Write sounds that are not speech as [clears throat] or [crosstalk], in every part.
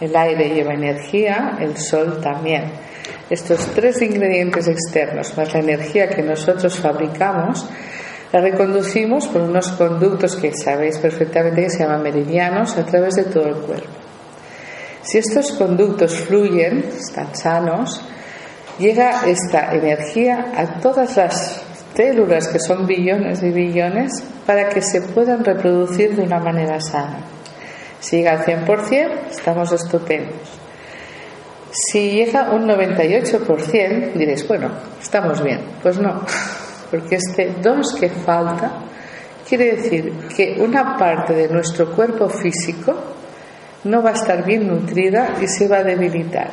el aire lleva energía, el sol también. Estos tres ingredientes externos más la energía que nosotros fabricamos, la reconducimos por unos conductos que sabéis perfectamente que se llaman meridianos a través de todo el cuerpo. Si estos conductos fluyen, están sanos, llega esta energía a todas las células, que son billones y billones, para que se puedan reproducir de una manera sana. Si llega al 100%, estamos estupendos. Si llega un 98%, diréis, bueno, estamos bien. Pues no, [laughs] porque este 2 que falta quiere decir que una parte de nuestro cuerpo físico no va a estar bien nutrida y se va a debilitar.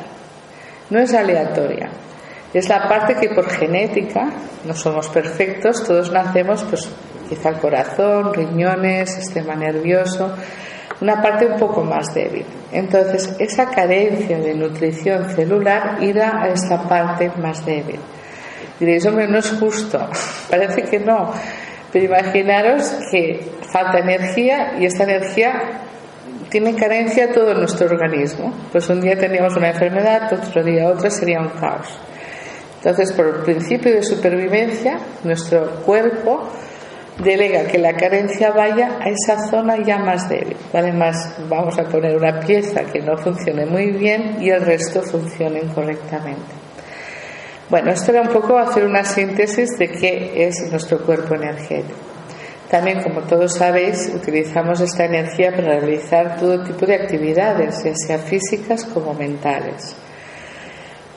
No es aleatoria. Es la parte que por genética no somos perfectos, todos nacemos pues quizá el corazón, riñones, sistema nervioso, una parte un poco más débil. Entonces, esa carencia de nutrición celular irá a esta parte más débil. Diréis, hombre, no es justo. [laughs] Parece que no. Pero imaginaros que falta energía y esta energía tiene carencia todo nuestro organismo. Pues un día teníamos una enfermedad, otro día otra, sería un caos. Entonces, por el principio de supervivencia, nuestro cuerpo delega que la carencia vaya a esa zona ya más débil. Además, vamos a poner una pieza que no funcione muy bien y el resto funcione correctamente. Bueno, esto era un poco hacer una síntesis de qué es nuestro cuerpo energético. También, como todos sabéis, utilizamos esta energía para realizar todo tipo de actividades, ya sea físicas como mentales.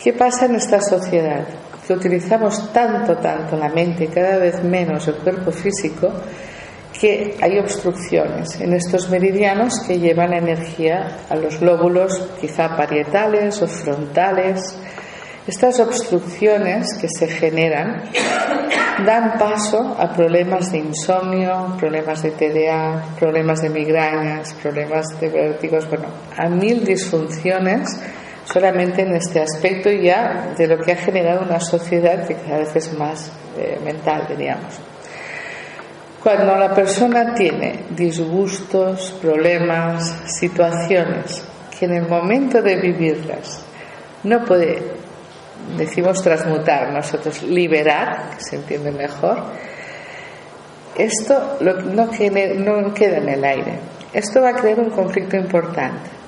¿Qué pasa en esta sociedad? Que utilizamos tanto, tanto la mente y cada vez menos el cuerpo físico, que hay obstrucciones en estos meridianos que llevan energía a los lóbulos quizá parietales o frontales. Estas obstrucciones que se generan dan paso a problemas de insomnio, problemas de TDA, problemas de migrañas, problemas de vértigos, bueno, a mil disfunciones solamente en este aspecto ya de lo que ha generado una sociedad que cada vez es más eh, mental, diríamos. Cuando la persona tiene disgustos, problemas, situaciones que en el momento de vivirlas no puede, decimos transmutar, nosotros liberar, que se entiende mejor, esto no, no queda en el aire. Esto va a crear un conflicto importante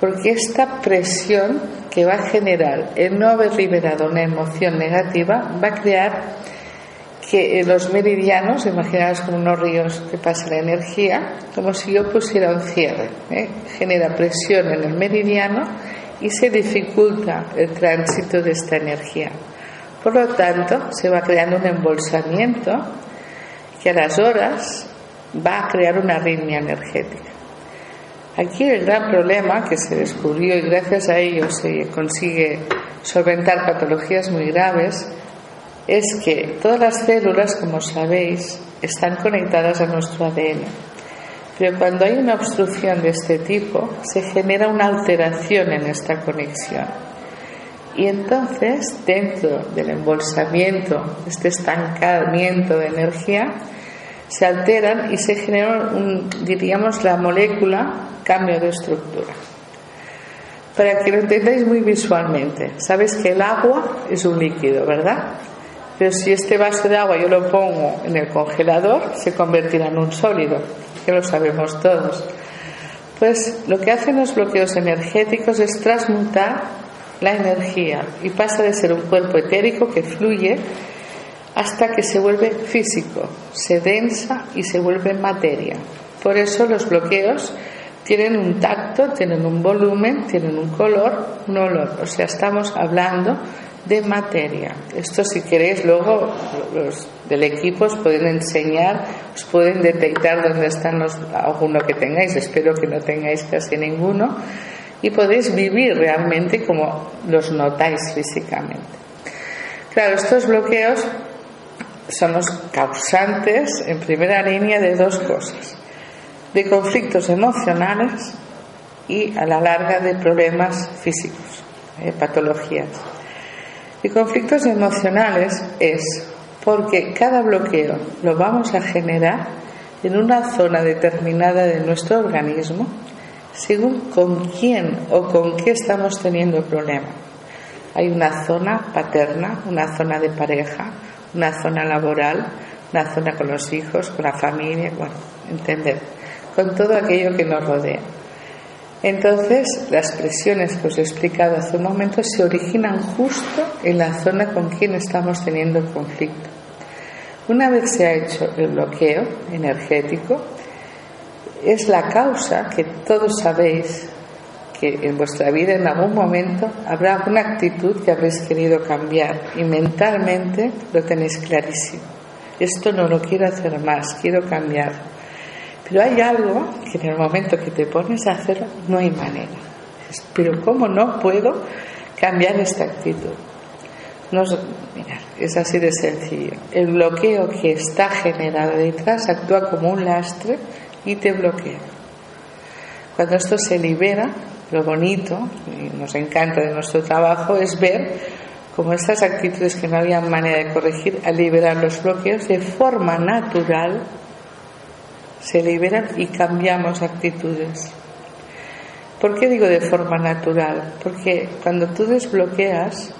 porque esta presión que va a generar el no haber liberado una emoción negativa va a crear que los meridianos, imaginaos como unos ríos que pasa la energía, como si yo pusiera un cierre, ¿eh? genera presión en el meridiano y se dificulta el tránsito de esta energía. Por lo tanto, se va creando un embolsamiento que a las horas va a crear una arritmia energética. Aquí el gran problema que se descubrió y gracias a ello se consigue solventar patologías muy graves es que todas las células, como sabéis, están conectadas a nuestro ADN. Pero cuando hay una obstrucción de este tipo, se genera una alteración en esta conexión. Y entonces, dentro del embolsamiento, este estancamiento de energía, se alteran y se genera, diríamos, la molécula cambio de estructura. Para que lo entendáis muy visualmente, sabes que el agua es un líquido, ¿verdad? Pero si este vaso de agua yo lo pongo en el congelador, se convertirá en un sólido, que lo sabemos todos. Pues lo que hacen los bloqueos energéticos es transmutar la energía y pasa de ser un cuerpo etérico que fluye hasta que se vuelve físico, se densa y se vuelve materia. Por eso los bloqueos tienen un tacto, tienen un volumen, tienen un color, un olor. O sea, estamos hablando de materia. Esto si queréis luego los del equipo os pueden enseñar, os pueden detectar dónde están los alguno que tengáis, espero que no tengáis casi ninguno y podéis vivir realmente como los notáis físicamente. Claro, estos bloqueos son los causantes en primera línea de dos cosas de conflictos emocionales y a la larga de problemas físicos, eh, patologías. Y conflictos emocionales es porque cada bloqueo lo vamos a generar en una zona determinada de nuestro organismo según con quién o con qué estamos teniendo el problema. Hay una zona paterna, una zona de pareja, una zona laboral, una zona con los hijos, con la familia, bueno, entender, con todo aquello que nos rodea. Entonces, las presiones que os he explicado hace un momento se originan justo en la zona con quien estamos teniendo conflicto. Una vez se ha hecho el bloqueo energético, es la causa que todos sabéis que en vuestra vida en algún momento habrá una actitud que habréis querido cambiar y mentalmente lo tenéis clarísimo. Esto no lo quiero hacer más, quiero cambiar. Pero hay algo que en el momento que te pones a hacerlo no hay manera. Pero ¿cómo no puedo cambiar esta actitud? No, es así de sencillo. El bloqueo que está generado detrás actúa como un lastre y te bloquea. Cuando esto se libera, lo bonito, y nos encanta de nuestro trabajo, es ver cómo estas actitudes que no había manera de corregir, al liberar los bloqueos, de forma natural se liberan y cambiamos actitudes. ¿Por qué digo de forma natural? Porque cuando tú desbloqueas,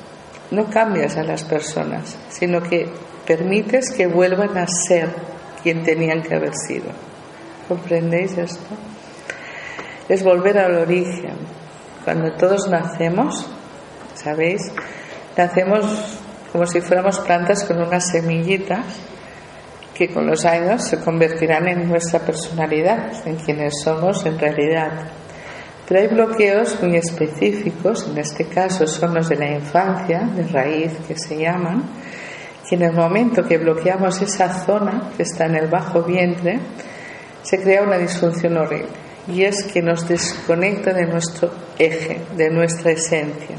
no cambias a las personas, sino que permites que vuelvan a ser quien tenían que haber sido. ¿Comprendéis esto? Es volver al origen. Cuando todos nacemos, ¿sabéis? Nacemos como si fuéramos plantas con unas semillitas que con los años se convertirán en nuestra personalidad, en quienes somos en realidad. Pero hay bloqueos muy específicos, en este caso son los de la infancia, de raíz que se llaman, que en el momento que bloqueamos esa zona que está en el bajo vientre, se crea una disfunción horrible y es que nos desconecta de nuestro eje, de nuestra esencia.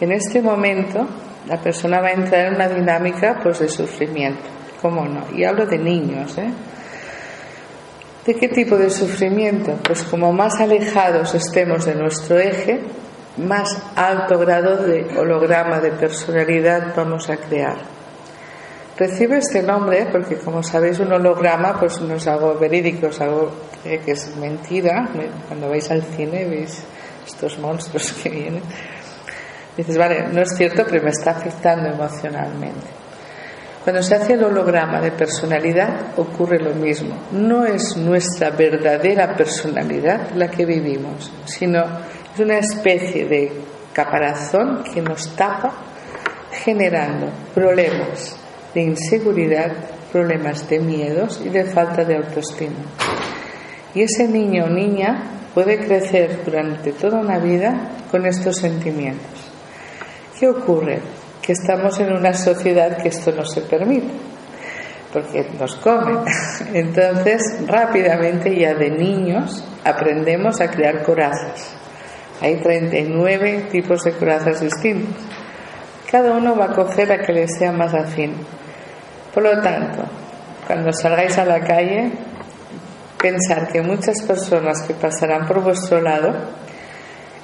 En este momento la persona va a entrar en una dinámica pues de sufrimiento, ¿cómo no? Y hablo de niños, ¿eh? ¿De qué tipo de sufrimiento? Pues como más alejados estemos de nuestro eje, más alto grado de holograma de personalidad vamos a crear. Recibe este nombre porque, como sabéis, un holograma pues no es algo verídico, es algo que es mentira. Cuando vais al cine veis estos monstruos [laughs] que vienen. Dices, vale, no es cierto, pero me está afectando emocionalmente. Cuando se hace el holograma de personalidad ocurre lo mismo. No es nuestra verdadera personalidad la que vivimos, sino es una especie de caparazón que nos tapa generando problemas de inseguridad, problemas de miedos y de falta de autoestima. Y ese niño o niña puede crecer durante toda una vida con estos sentimientos. ¿Qué ocurre? que estamos en una sociedad que esto no se permite, porque nos comen. [laughs] Entonces, rápidamente ya de niños aprendemos a crear corazas. Hay 39 tipos de corazas distintos. Cada uno va a coger a que le sea más afín. Por lo tanto, cuando salgáis a la calle, pensar que muchas personas que pasarán por vuestro lado,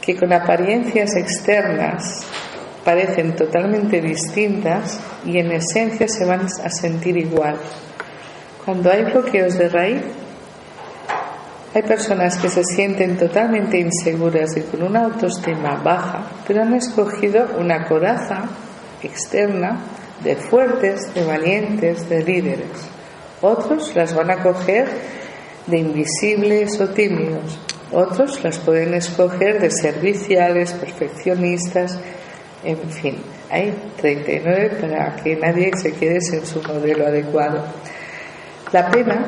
que con apariencias externas parecen totalmente distintas y en esencia se van a sentir igual. Cuando hay bloqueos de raíz, hay personas que se sienten totalmente inseguras y con una autoestima baja, pero han escogido una coraza externa de fuertes, de valientes, de líderes. Otros las van a coger de invisibles o tímidos. Otros las pueden escoger de serviciales, perfeccionistas, en fin, hay 39 para que nadie se quede sin su modelo adecuado. La pena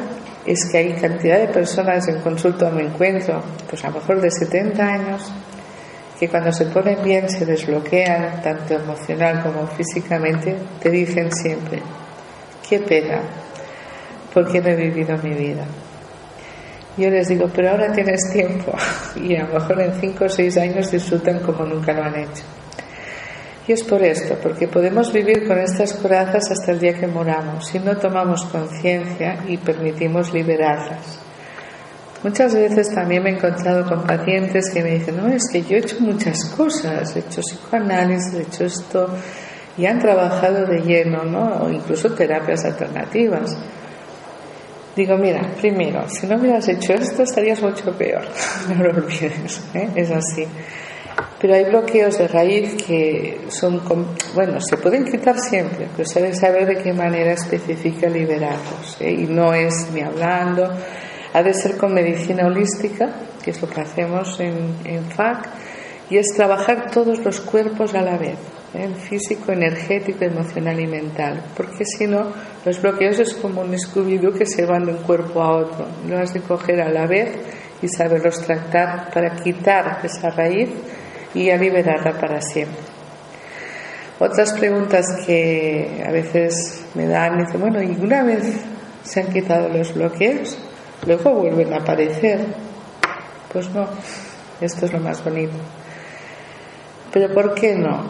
es que hay cantidad de personas en consulta me encuentro, pues a lo mejor de 70 años, que cuando se ponen bien se desbloquean, tanto emocional como físicamente, te dicen siempre, qué pena, porque no he vivido mi vida. Yo les digo, pero ahora tienes tiempo [laughs] y a lo mejor en 5 o 6 años disfrutan como nunca lo han hecho. Y es por esto, porque podemos vivir con estas corazas hasta el día que moramos, si no tomamos conciencia y permitimos liberarlas. Muchas veces también me he encontrado con pacientes que me dicen, no, es que yo he hecho muchas cosas, he hecho psicoanálisis, he hecho esto, y han trabajado de lleno, ¿no? O incluso terapias alternativas. digo, mira, primero, si no hubieras hecho esto estarías mucho peor. [laughs] no lo olvides, ¿eh? es así. Pero hay bloqueos de raíz que son, bueno, se pueden quitar siempre, pero se debe saber de qué manera específica liberarlos. ¿eh? Y no es ni hablando, ha de ser con medicina holística, que es lo que hacemos en, en FAC, y es trabajar todos los cuerpos a la vez, ¿eh? físico, energético, emocional y mental, porque si no, los bloqueos es como un scooby que se van de un cuerpo a otro, lo has de coger a la vez y saberlos tratar para quitar esa raíz y a liberarla para siempre. Otras preguntas que a veces me dan, dicen, bueno, ¿y una vez se han quitado los bloqueos? Luego vuelven a aparecer. Pues no, esto es lo más bonito. Pero ¿por qué no?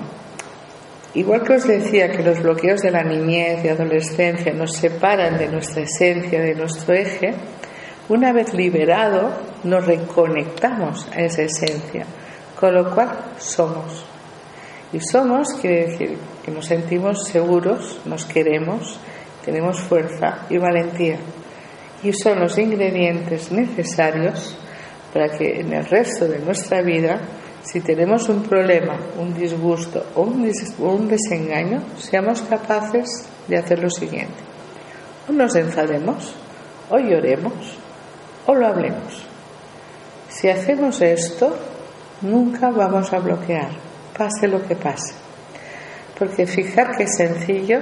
Igual que os decía que los bloqueos de la niñez y adolescencia nos separan de nuestra esencia, de nuestro eje, una vez liberado nos reconectamos a esa esencia con lo cual somos. Y somos quiere decir que nos sentimos seguros, nos queremos, tenemos fuerza y valentía. Y son los ingredientes necesarios para que en el resto de nuestra vida, si tenemos un problema, un disgusto o un, desengaño, seamos capaces de hacer lo siguiente. O nos enfademos, o lloremos, o lo hablemos. Si hacemos esto, Nunca vamos a bloquear, pase lo que pase. Porque fijar que sencillo,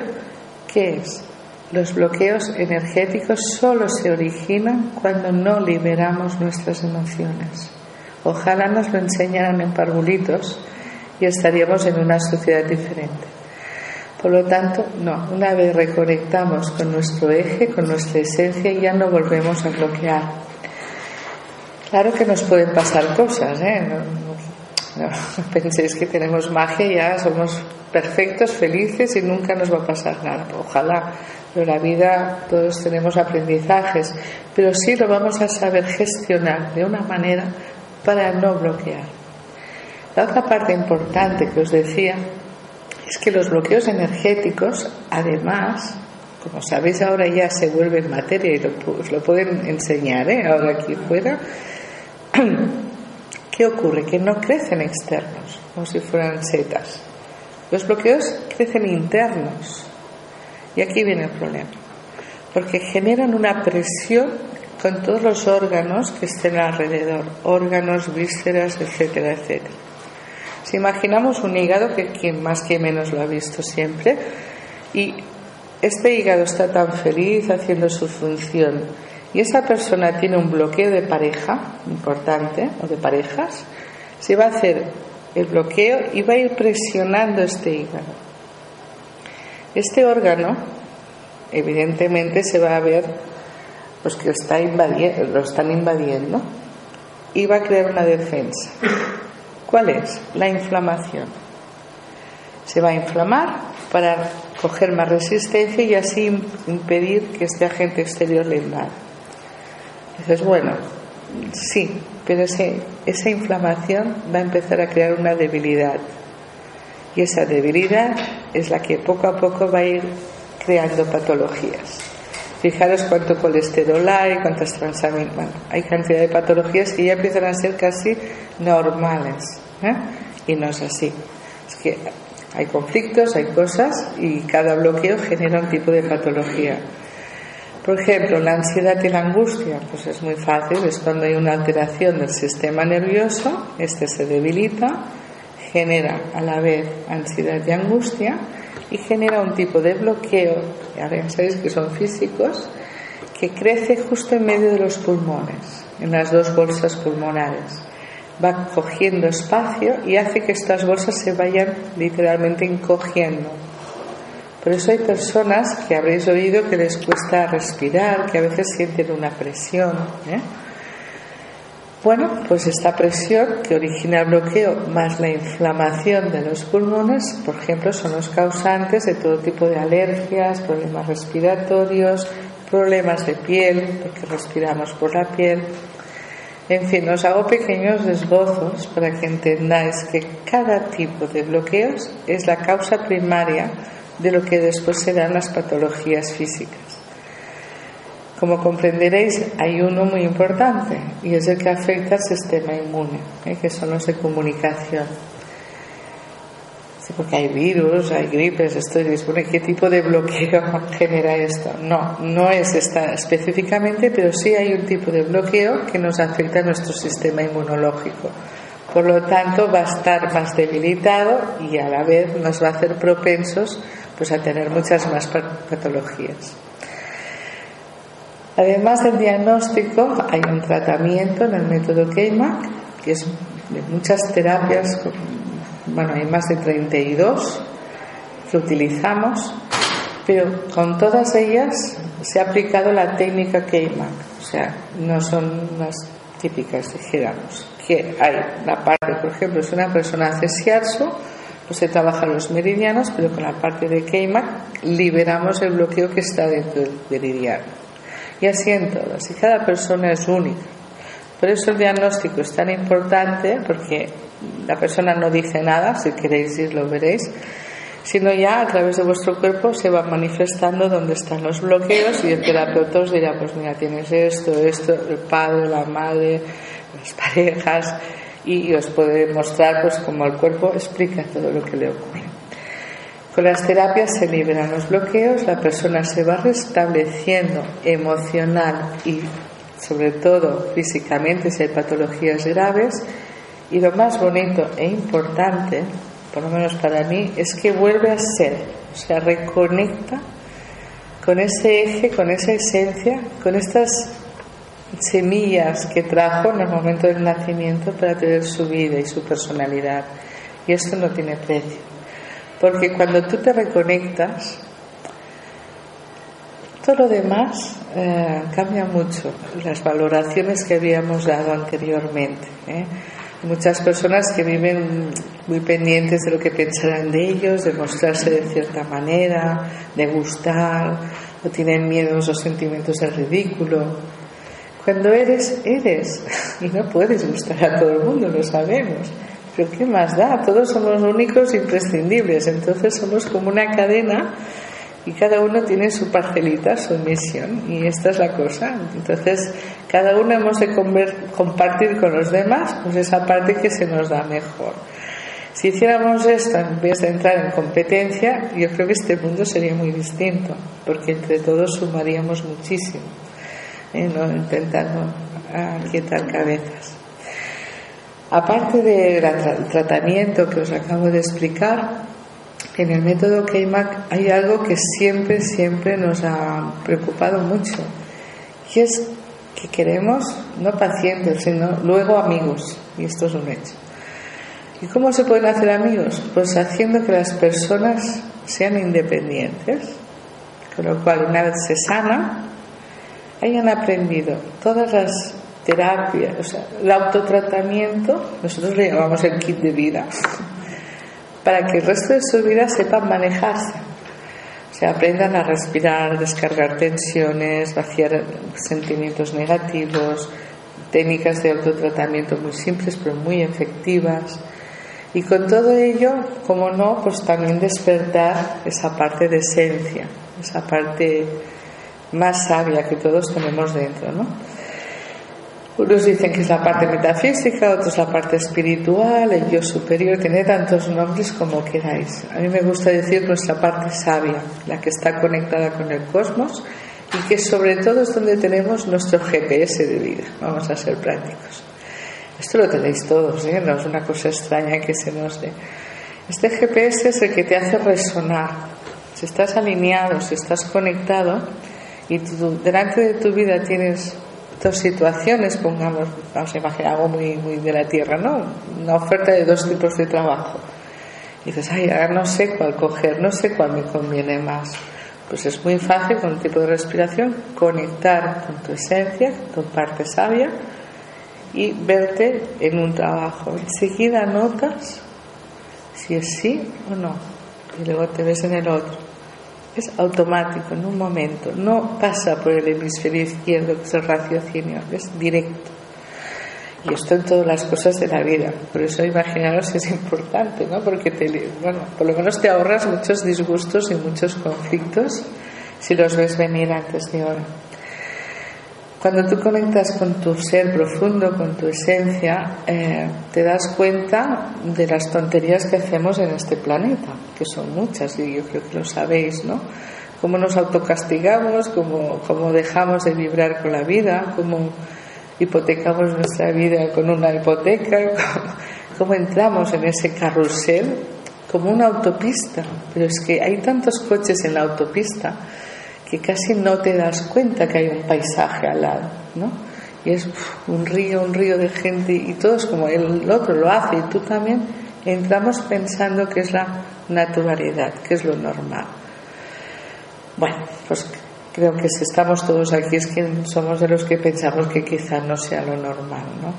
¿qué es? Los bloqueos energéticos solo se originan cuando no liberamos nuestras emociones. Ojalá nos lo enseñaran en parvulitos y estaríamos en una sociedad diferente. Por lo tanto, no, una vez reconectamos con nuestro eje, con nuestra esencia, ya no volvemos a bloquear. Claro que nos pueden pasar cosas, ¿eh? No, [laughs] penséis que tenemos magia, ya somos perfectos, felices y nunca nos va a pasar nada. Ojalá, pero la vida todos tenemos aprendizajes, pero sí lo vamos a saber gestionar de una manera para no bloquear. La otra parte importante que os decía es que los bloqueos energéticos, además, como sabéis ahora ya se vuelven materia y os lo pueden enseñar ¿eh? ahora aquí fuera, [clears throat] ¿Qué ocurre? Que no crecen externos, como si fueran setas. Los bloqueos crecen internos. Y aquí viene el problema. Porque generan una presión con todos los órganos que estén alrededor, órganos, vísceras, etcétera, etcétera. Si imaginamos un hígado, que quien más que menos lo ha visto siempre, y este hígado está tan feliz haciendo su función y esa persona tiene un bloqueo de pareja importante o de parejas, se va a hacer el bloqueo y va a ir presionando este hígado. Este órgano, evidentemente, se va a ver pues, que está lo están invadiendo y va a crear una defensa. ¿Cuál es? La inflamación. Se va a inflamar para coger más resistencia y así impedir que este agente exterior le invada. Dices, bueno, sí, pero ese, esa inflamación va a empezar a crear una debilidad. Y esa debilidad es la que poco a poco va a ir creando patologías. Fijaros cuánto colesterol hay, cuántas transaminases. Bueno, hay cantidad de patologías que ya empiezan a ser casi normales. ¿eh? Y no es así. Es que hay conflictos, hay cosas y cada bloqueo genera un tipo de patología. Por ejemplo, la ansiedad y la angustia, pues es muy fácil, es cuando hay una alteración del sistema nervioso, este se debilita, genera a la vez ansiedad y angustia y genera un tipo de bloqueo, ya sabéis que son físicos, que crece justo en medio de los pulmones, en las dos bolsas pulmonares. Va cogiendo espacio y hace que estas bolsas se vayan literalmente encogiendo por eso hay personas que habréis oído que les cuesta respirar, que a veces sienten una presión. ¿eh? Bueno, pues esta presión que origina el bloqueo más la inflamación de los pulmones, por ejemplo, son los causantes de todo tipo de alergias, problemas respiratorios, problemas de piel, porque respiramos por la piel. En fin, os hago pequeños esbozos para que entendáis que cada tipo de bloqueos es la causa primaria de lo que después serán las patologías físicas. Como comprenderéis, hay uno muy importante y es el que afecta al sistema inmune, ¿eh? que son los de comunicación. porque hay virus, hay gripes, esto y ¿qué tipo de bloqueo [laughs] genera esto? No, no es esta específicamente, pero sí hay un tipo de bloqueo que nos afecta a nuestro sistema inmunológico. Por lo tanto, va a estar más debilitado y a la vez nos va a hacer propensos pues, a tener muchas más patologías. Además del diagnóstico, hay un tratamiento en el método KEIMAC, que es de muchas terapias, bueno, hay más de 32 que utilizamos, pero con todas ellas se ha aplicado la técnica KEIMAC, o sea, no son las típicas, dijéramos, que hay la parte, por ejemplo, si una persona hace pues se trabajan los meridianos, pero con la parte de KEIMAC liberamos el bloqueo que está dentro del meridiano y así en todas. Y cada persona es única. Por eso el diagnóstico es tan importante, porque la persona no dice nada, si queréis ir lo veréis, sino ya a través de vuestro cuerpo se va manifestando dónde están los bloqueos y el terapeuta os dirá, pues mira, tienes esto, esto, el padre, la madre, las parejas, y os puede mostrar pues cómo el cuerpo explica todo lo que le ocurre. Con las terapias se liberan los bloqueos, la persona se va restableciendo emocional y sobre todo físicamente si hay patologías graves y lo más bonito e importante, por lo menos para mí, es que vuelve a ser, o sea, reconecta con ese eje, con esa esencia, con estas semillas que trajo en el momento del nacimiento para tener su vida y su personalidad. Y esto no tiene precio. Porque cuando tú te reconectas, todo lo demás eh, cambia mucho, las valoraciones que habíamos dado anteriormente. ¿eh? Muchas personas que viven muy pendientes de lo que pensarán de ellos, de mostrarse de cierta manera, de gustar, o tienen miedos o sentimientos de ridículo. Cuando eres, eres, [laughs] y no puedes gustar a todo el mundo, lo sabemos. Pero ¿qué más da? Todos somos únicos imprescindibles. Entonces somos como una cadena y cada uno tiene su parcelita, su misión. Y esta es la cosa. Entonces cada uno hemos de compartir con los demás pues esa parte que se nos da mejor. Si hiciéramos esto en vez de entrar en competencia, yo creo que este mundo sería muy distinto, porque entre todos sumaríamos muchísimo, ¿eh? no intentando quietar cabezas. Aparte del tratamiento que os acabo de explicar, en el método KMAC hay algo que siempre, siempre nos ha preocupado mucho, y es que queremos no pacientes, sino luego amigos, y esto es un hecho. ¿Y cómo se pueden hacer amigos? Pues haciendo que las personas sean independientes, con lo cual una vez se sana, hayan aprendido todas las terapia, o sea, el autotratamiento, nosotros le llamamos el kit de vida, para que el resto de su vida sepan manejarse. O sea, aprendan a respirar, descargar tensiones, vaciar sentimientos negativos, técnicas de autotratamiento muy simples pero muy efectivas. Y con todo ello, como no, pues también despertar esa parte de esencia, esa parte más sabia que todos tenemos dentro, ¿no? Unos dicen que es la parte metafísica, otros la parte espiritual, el yo superior, tiene tantos nombres como queráis. A mí me gusta decir nuestra parte sabia, la que está conectada con el cosmos y que sobre todo es donde tenemos nuestro GPS de vida. Vamos a ser prácticos. Esto lo tenéis todos, ¿eh? no es una cosa extraña que se nos dé. Este GPS es el que te hace resonar. Si estás alineado, si estás conectado y delante de tu vida tienes dos situaciones, pongamos, vamos a imaginar algo muy, muy de la tierra, ¿no? Una oferta de dos tipos de trabajo. Y dices, ay, ahora no sé cuál coger, no sé cuál me conviene más. Pues es muy fácil con un tipo de respiración conectar con tu esencia, con tu parte sabia y verte en un trabajo. Enseguida notas si es sí o no. Y luego te ves en el otro es automático, en un momento, no pasa por el hemisferio izquierdo, que es el raciocinio, es directo. Y esto en todas las cosas de la vida. Por eso imaginaros es importante, ¿no? Porque te, bueno, por lo menos te ahorras muchos disgustos y muchos conflictos si los ves venir antes de ahora. Cuando tú conectas con tu ser profundo, con tu esencia, eh, te das cuenta de las tonterías que hacemos en este planeta, que son muchas y yo creo que lo sabéis, ¿no? Cómo nos autocastigamos, cómo, cómo dejamos de vibrar con la vida, cómo hipotecamos nuestra vida con una hipoteca, [laughs] cómo entramos en ese carrusel como una autopista. Pero es que hay tantos coches en la autopista que casi no te das cuenta que hay un paisaje al lado, ¿no? Y es un río, un río de gente y todos como el otro lo hace y tú también entramos pensando que es la naturalidad, que es lo normal. Bueno, pues creo que si estamos todos aquí es que somos de los que pensamos que quizás no sea lo normal, ¿no?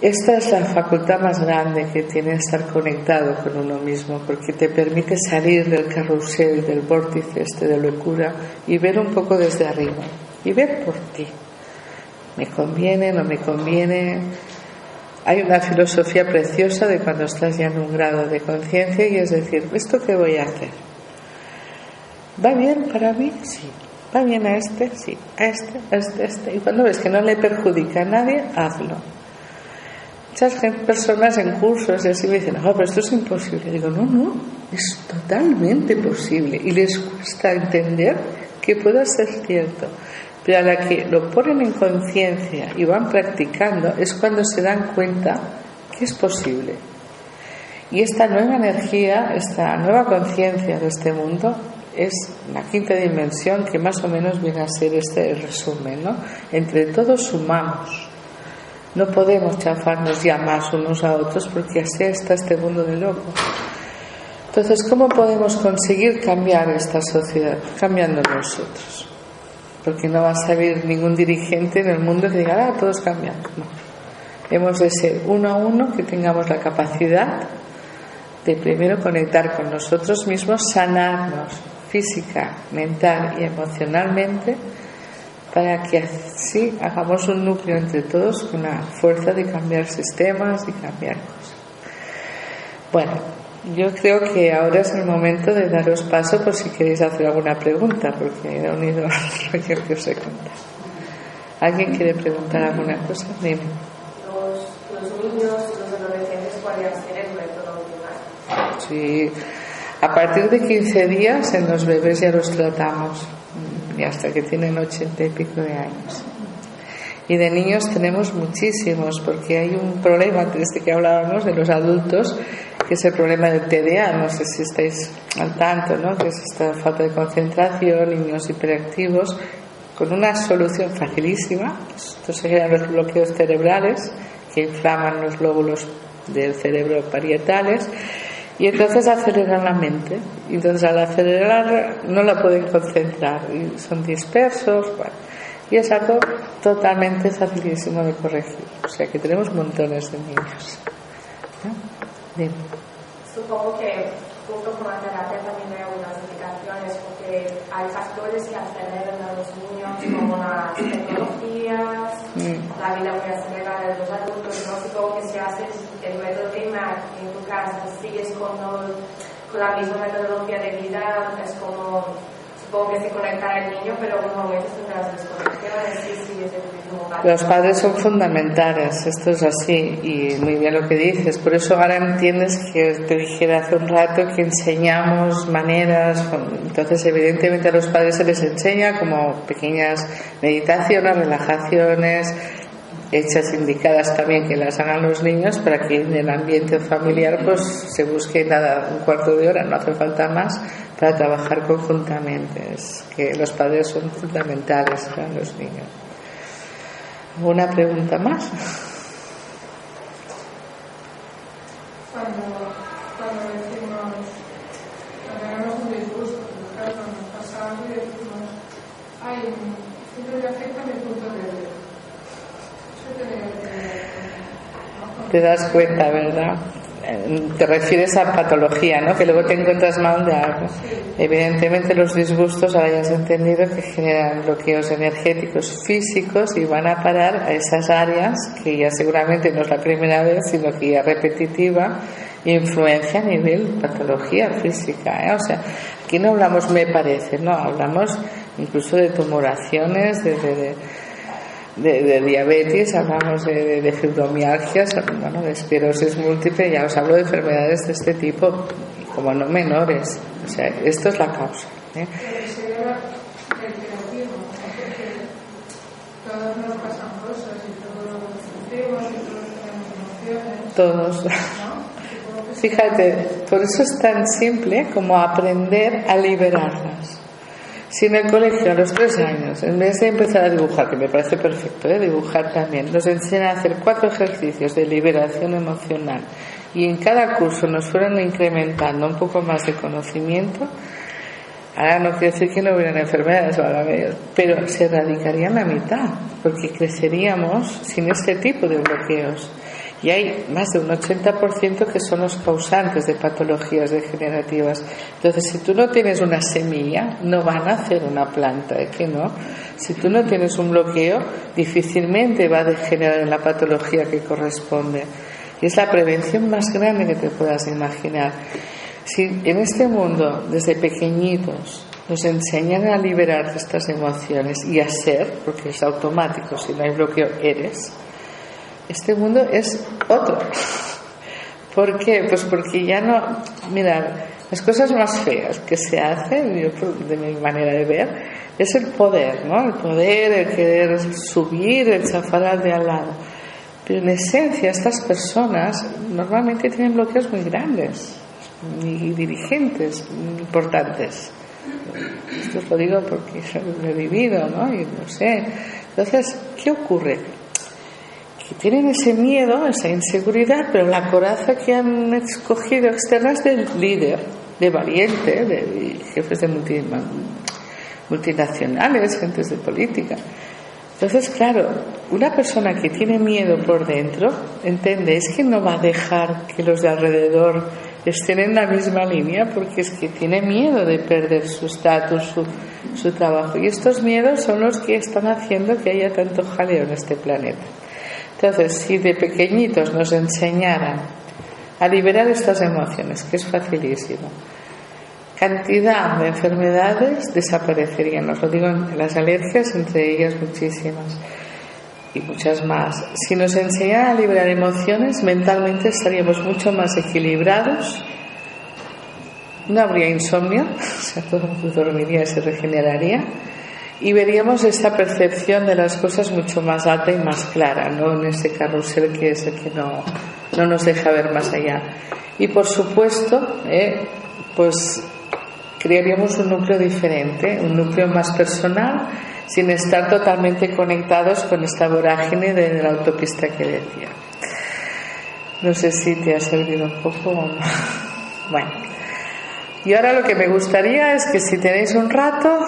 Esta es la facultad más grande que tiene estar conectado con uno mismo, porque te permite salir del carrusel, del vórtice este de locura y ver un poco desde arriba y ver por ti. ¿Me conviene? ¿No me conviene? Hay una filosofía preciosa de cuando estás ya en un grado de conciencia y es decir, ¿esto qué voy a hacer? ¿Va bien para mí? Sí. ¿Va bien a este? Sí. ¿A este? ¿A este? ¿A este? Y cuando ves que no le perjudica a nadie, hazlo muchas personas en cursos y así me dicen, ah, pero esto es imposible. digo, no, no, es totalmente posible. Y les cuesta entender que pueda ser cierto. Pero a la que lo ponen en conciencia y van practicando es cuando se dan cuenta que es posible. Y esta nueva energía, esta nueva conciencia de este mundo es la quinta dimensión que más o menos viene a ser este resumen, ¿no? Entre todos sumamos no podemos chafarnos ya más unos a otros porque así está este mundo de loco. Entonces, ¿cómo podemos conseguir cambiar esta sociedad? Cambiando nosotros. Porque no va a salir ningún dirigente en el mundo que diga, ah, todos cambian. No. Hemos de ser uno a uno que tengamos la capacidad de primero conectar con nosotros mismos, sanarnos física, mental y emocionalmente para que así hagamos un núcleo entre todos con la fuerza de cambiar sistemas y cambiar cosas. Bueno, yo creo que ahora es el momento de daros paso por si queréis hacer alguna pregunta, porque he unido [laughs] al que os he contado. ¿Alguien quiere preguntar alguna cosa? Dime. Los, los niños, los adolescentes podrían ser el método optimal. Sí, a partir de 15 días en los bebés ya los tratamos y hasta que tienen ochenta y pico de años. Y de niños tenemos muchísimos, porque hay un problema, desde que hablábamos de los adultos, que es el problema del TDA, no sé si estáis al tanto, ¿no? que es esta falta de concentración, niños hiperactivos, con una solución facilísima, estos serían los bloqueos cerebrales, que inflaman los lóbulos del cerebro parietales, y entonces aceleran la mente. Y entonces al acelerar no la pueden concentrar y son dispersos. Bueno, y es algo totalmente facilísimo de corregir. O sea que tenemos montones de niños. Supongo que junto con la terapia también hay algunas indicaciones porque hay factores que aceleran a los niños como las tecnologías, mm. la vida muy acelerada de los adultos. No supongo que se hace el método de casa sigues con, con la misma metodología de vida, es como supongo que se conectará el niño, pero en un momento tendrás desconexiones y sigues en el mismo lugar. Los padres son fundamentales, esto es así, y muy bien lo que dices. Por eso ahora entiendes que te dijera hace un rato que enseñamos maneras, entonces evidentemente a los padres se les enseña como pequeñas meditaciones, relajaciones, hechas indicadas también que las hagan los niños para que en el ambiente familiar pues se busque nada un cuarto de hora no hace falta más para trabajar conjuntamente es que los padres son fundamentales para los niños ¿alguna pregunta más decimos cuando tenemos un disgusto cuando nos pasa algo y decimos ay, siempre me afecta mi punto de vista te das cuenta, ¿verdad? Te refieres a patología, ¿no? Que luego te encuentras mal de algo. Evidentemente los disgustos, ahora ya entendido, que generan bloqueos energéticos físicos y van a parar a esas áreas que ya seguramente no es la primera vez, sino que ya repetitiva, influencia a nivel patología física. ¿eh? O sea, aquí no hablamos me parece, no, hablamos incluso de tumoraciones, de, diabetes, hablamos de, de, fibromialgias, bueno, de esclerosis múltiple, ya os hablo de enfermedades de este tipo, como no menores. O sea, esto es la causa. ¿eh? Todos. Fíjate, por eso es tan simple como aprender a liberarlas. Si en el colegio a los tres años, en vez de empezar a dibujar, que me parece perfecto, ¿eh? dibujar también, nos enseñan a hacer cuatro ejercicios de liberación emocional. Y en cada curso nos fueron incrementando un poco más de conocimiento, ahora no quiere decir que no hubieran enfermedades, pero se erradicarían la mitad, porque creceríamos sin este tipo de bloqueos. Y hay más de un 80% que son los causantes de patologías degenerativas. Entonces, si tú no tienes una semilla, no van a hacer una planta, ¿eh? que no? Si tú no tienes un bloqueo, difícilmente va a degenerar en la patología que corresponde. Y es la prevención más grande que te puedas imaginar. Si en este mundo, desde pequeñitos, nos enseñan a liberar estas emociones y a ser, porque es automático, si no hay bloqueo, eres, este mundo es otro. ¿Por qué? Pues porque ya no, mirad, las cosas más feas que se hacen, de mi manera de ver, es el poder, ¿no? El poder, el querer subir, el chafar de al lado. Pero en esencia estas personas normalmente tienen bloqueos muy grandes y dirigentes importantes. Esto os lo digo porque [laughs] lo he vivido, ¿no? Y no sé. Entonces, ¿qué ocurre? Que tienen ese miedo, esa inseguridad, pero la coraza que han escogido externa es del líder, de valiente, de jefes de multinacionales, gentes de política. Entonces, claro, una persona que tiene miedo por dentro, entiende, es que no va a dejar que los de alrededor estén en la misma línea porque es que tiene miedo de perder su estatus, su, su trabajo. Y estos miedos son los que están haciendo que haya tanto jaleo en este planeta. Entonces, si de pequeñitos nos enseñaran a liberar estas emociones, que es facilísimo, cantidad de enfermedades desaparecerían. Os lo digo en las alergias, entre ellas muchísimas y muchas más. Si nos enseñan a liberar emociones, mentalmente estaríamos mucho más equilibrados. No habría insomnio, [laughs] o sea, todo el mundo dormiría y se regeneraría. Y veríamos esta percepción de las cosas mucho más alta y más clara, no en ese carrusel que es el que no, no nos deja ver más allá. Y por supuesto, eh, pues crearíamos un núcleo diferente, un núcleo más personal, sin estar totalmente conectados con esta vorágine de la autopista que decía. No sé si te ha servido un poco. [laughs] Bueno. Y ahora lo que me gustaría es que si tenéis un rato,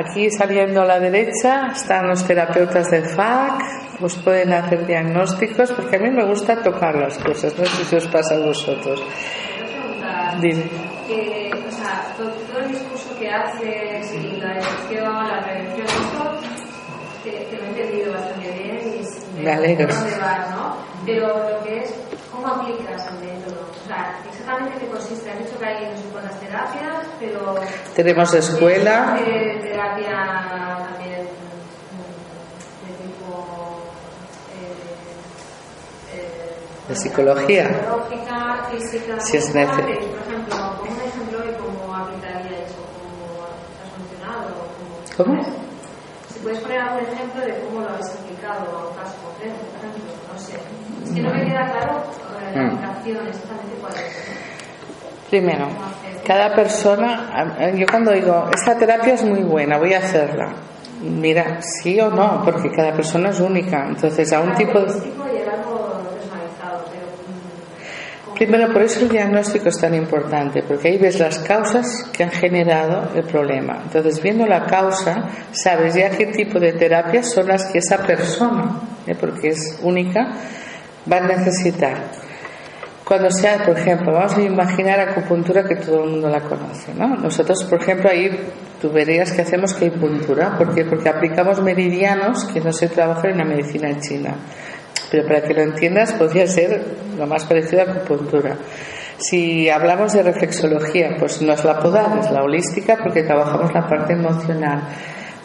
aquí saliendo a la derecha están los terapeutas del FAC, os pueden hacer diagnósticos, porque a mí me gusta tocar las cosas, no sé si os pasa a vosotros. Dime. o sea, que haces y la educación, la prevención, esto que, lo he entendido bastante bien y me alegro. ¿no? Pero lo que es, ¿cómo aplicas el método? Sea, exactamente qué consiste. Has dicho que hay no las terapias, pero... Tenemos escuela. De, terapia también de tipo... Eh, eh, de psicología. Psicológica, física. Si es necesario. Por ejemplo, como un ejemplo de cómo aplicaría eso. ¿Cómo? Si puedes poner algún ejemplo de cómo lo habéis aplicado a un caso concreto, por ejemplo, no sé. Es que no me queda claro la mm. exactamente cuál es. Primero, cada persona, yo cuando digo, esta terapia es muy buena, voy a hacerla. Mira, sí o no, porque cada persona es única. Entonces, a un tipo de. Primero, por eso el diagnóstico es tan importante, porque ahí ves las causas que han generado el problema. Entonces, viendo la causa, sabes ya qué tipo de terapias son las que esa persona, ¿eh? porque es única, va a necesitar. Cuando sea, por ejemplo, vamos a imaginar acupuntura que todo el mundo la conoce, ¿no? Nosotros, por ejemplo, ahí tú verías que hacemos que acupuntura, ¿por qué? Porque aplicamos meridianos que no se trabajan en la medicina china. Pero para que lo entiendas, podría ser lo más parecido a acupuntura. Si hablamos de reflexología, pues no es la podal, es la holística porque trabajamos la parte emocional.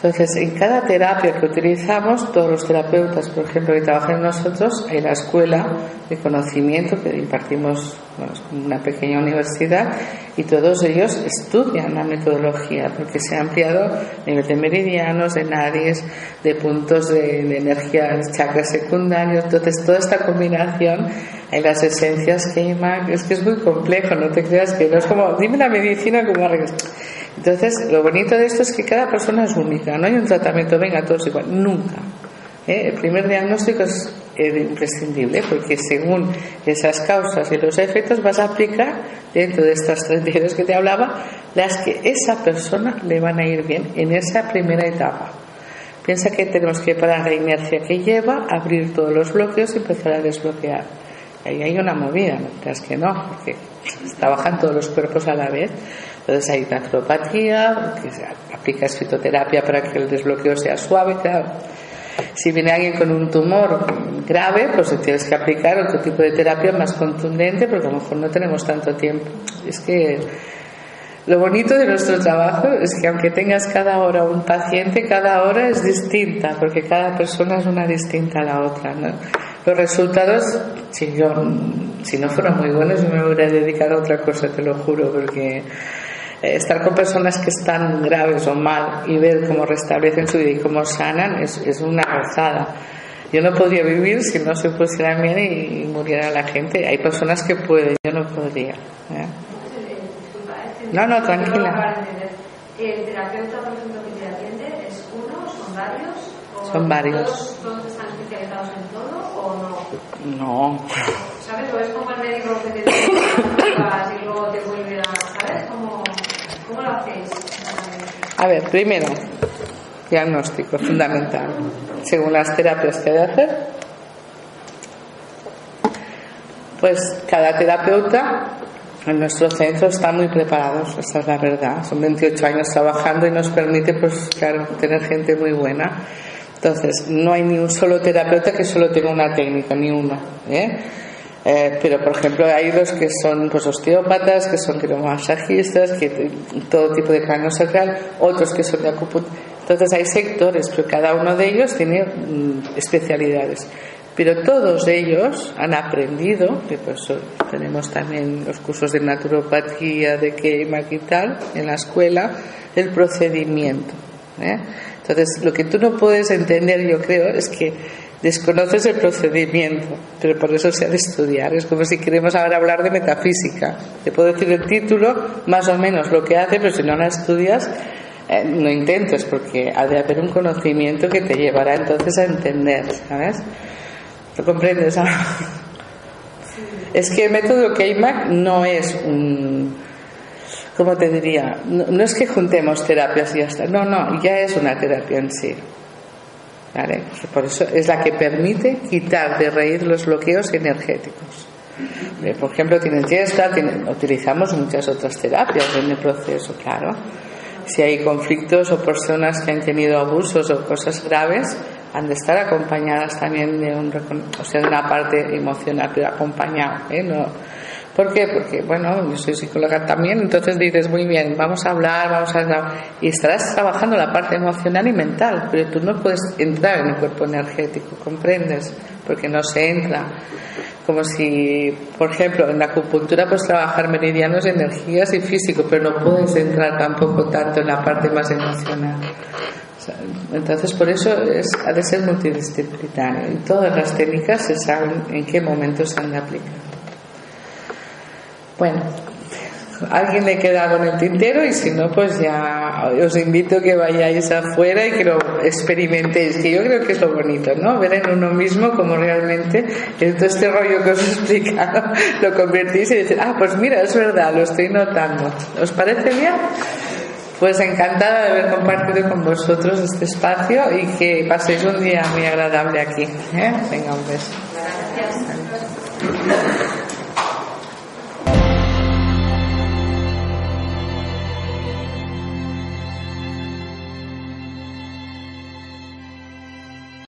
Entonces, en cada terapia que utilizamos, todos los terapeutas, por ejemplo, que trabajan en nosotros, hay la escuela de conocimiento que impartimos en una pequeña universidad y todos ellos estudian la metodología porque se ha ampliado a nivel de meridianos, de nadis, de puntos de, energía, de chakras secundarios. Entonces, toda esta combinación, hay las esencias que hay, es que es muy complejo, no te creas que no es como, dime la medicina como arreglas. Entonces, lo bonito de esto es que cada persona es única, no hay un tratamiento, venga, todos igual, nunca. ¿Eh? El primer diagnóstico es imprescindible porque según esas causas y los efectos vas a aplicar dentro de estas 32 que te hablaba las que esa persona le van a ir bien en esa primera etapa. Piensa que tenemos que parar la inercia que lleva, abrir todos los bloqueos y empezar a desbloquear. Ahí hay una movida, creas que no, porque trabajan todos los cuerpos a la vez. Entonces hay naturopatía, que aplicas fitoterapia para que el desbloqueo sea suave, claro. Si viene alguien con un tumor grave, pues tienes que aplicar otro tipo de terapia más contundente, porque a lo mejor no tenemos tanto tiempo. Es que lo bonito de nuestro trabajo es que aunque tengas cada hora un paciente, cada hora es distinta, porque cada persona es una distinta a la otra. Los resultados, si, yo, si no fueran muy buenos, me voy a dedicar a otra cosa, te lo juro, porque estar con personas que están graves o mal y ver cómo restablecen su vida y cómo sanan es, es una gozada. Yo no podría vivir si no se pusieran bien y, muriera la gente. Hay personas que pueden, yo no podría. ¿eh? No, no, tranquila. ¿El terapeuta, por ejemplo, que te atiende es uno, son varios? son varios. ¿Todos, están especializados en todo o no? No. ¿Sabes? O es como el médico que te y luego te vuelve a. ¿Sabes? Como a ver, primero, diagnóstico fundamental. Según las terapias que hay que hacer, pues cada terapeuta en nuestro centro está muy preparados, esa es la verdad. Son 28 años trabajando y nos permite, pues, tener gente muy buena. Entonces, no hay ni un solo terapeuta que solo tenga una técnica, ni una. ¿eh? Eh, pero, por ejemplo, hay los que son pues, osteópatas, que son masajistas, que todo tipo de cráneo sacral, otros que son de acupuntura. Entonces hay sectores, pero cada uno de ellos tiene mm, especialidades. Pero todos ellos han aprendido, que pues tenemos también los cursos de naturopatía, de queima y tal, en la escuela, el procedimiento. ¿eh? Entonces, lo que tú no puedes entender, yo creo, es que desconoces el procedimiento, pero por eso se ha de estudiar. Es como si queremos ahora hablar de metafísica. Te puedo decir el título, más o menos lo que hace, pero si no la estudias, eh, no intentes, porque ha de haber un conocimiento que te llevará entonces a entender, ¿sabes? ¿Lo comprendes? Es que el método K-MAC no es un. ¿Cómo te diría? no es que juntemos terapias y ya está. No, no, ya es una terapia en sí. Por eso es la que permite quitar de raíz los bloqueos energéticos. Eh, por ejemplo, tienen fiesta, utilizamos muchas otras terapias en el proceso, claro. Si hay conflictos o personas que han tenido abusos o cosas graves, han de estar acompañadas también de, un, o sea, de una parte emocional, pero acompañado. ¿eh? No, ¿Por qué? Porque, bueno, yo soy psicóloga también, entonces dices, muy bien, vamos a hablar, vamos a hablar, y estarás trabajando la parte emocional y mental, pero tú no puedes entrar en el cuerpo energético, ¿comprendes? Porque no se entra. Como si, por ejemplo, en la acupuntura puedes trabajar meridianos, energías y físico, pero no puedes entrar tampoco tanto en la parte más emocional. Entonces, por eso es, ha de ser multidisciplinario y todas las técnicas se saben en qué momento se han de aplicar. Bueno, alguien le queda con el tintero y si no, pues ya os invito a que vayáis afuera y que lo experimentéis, que yo creo que es lo bonito, ¿no? Ver en uno mismo como realmente todo este rollo que os he explicado [laughs] lo convertís y decir, ah, pues mira, es verdad, lo estoy notando. ¿Os parece bien? Pues encantada de haber compartido con vosotros este espacio y que paséis un día muy agradable aquí. ¿eh? Venga, un beso.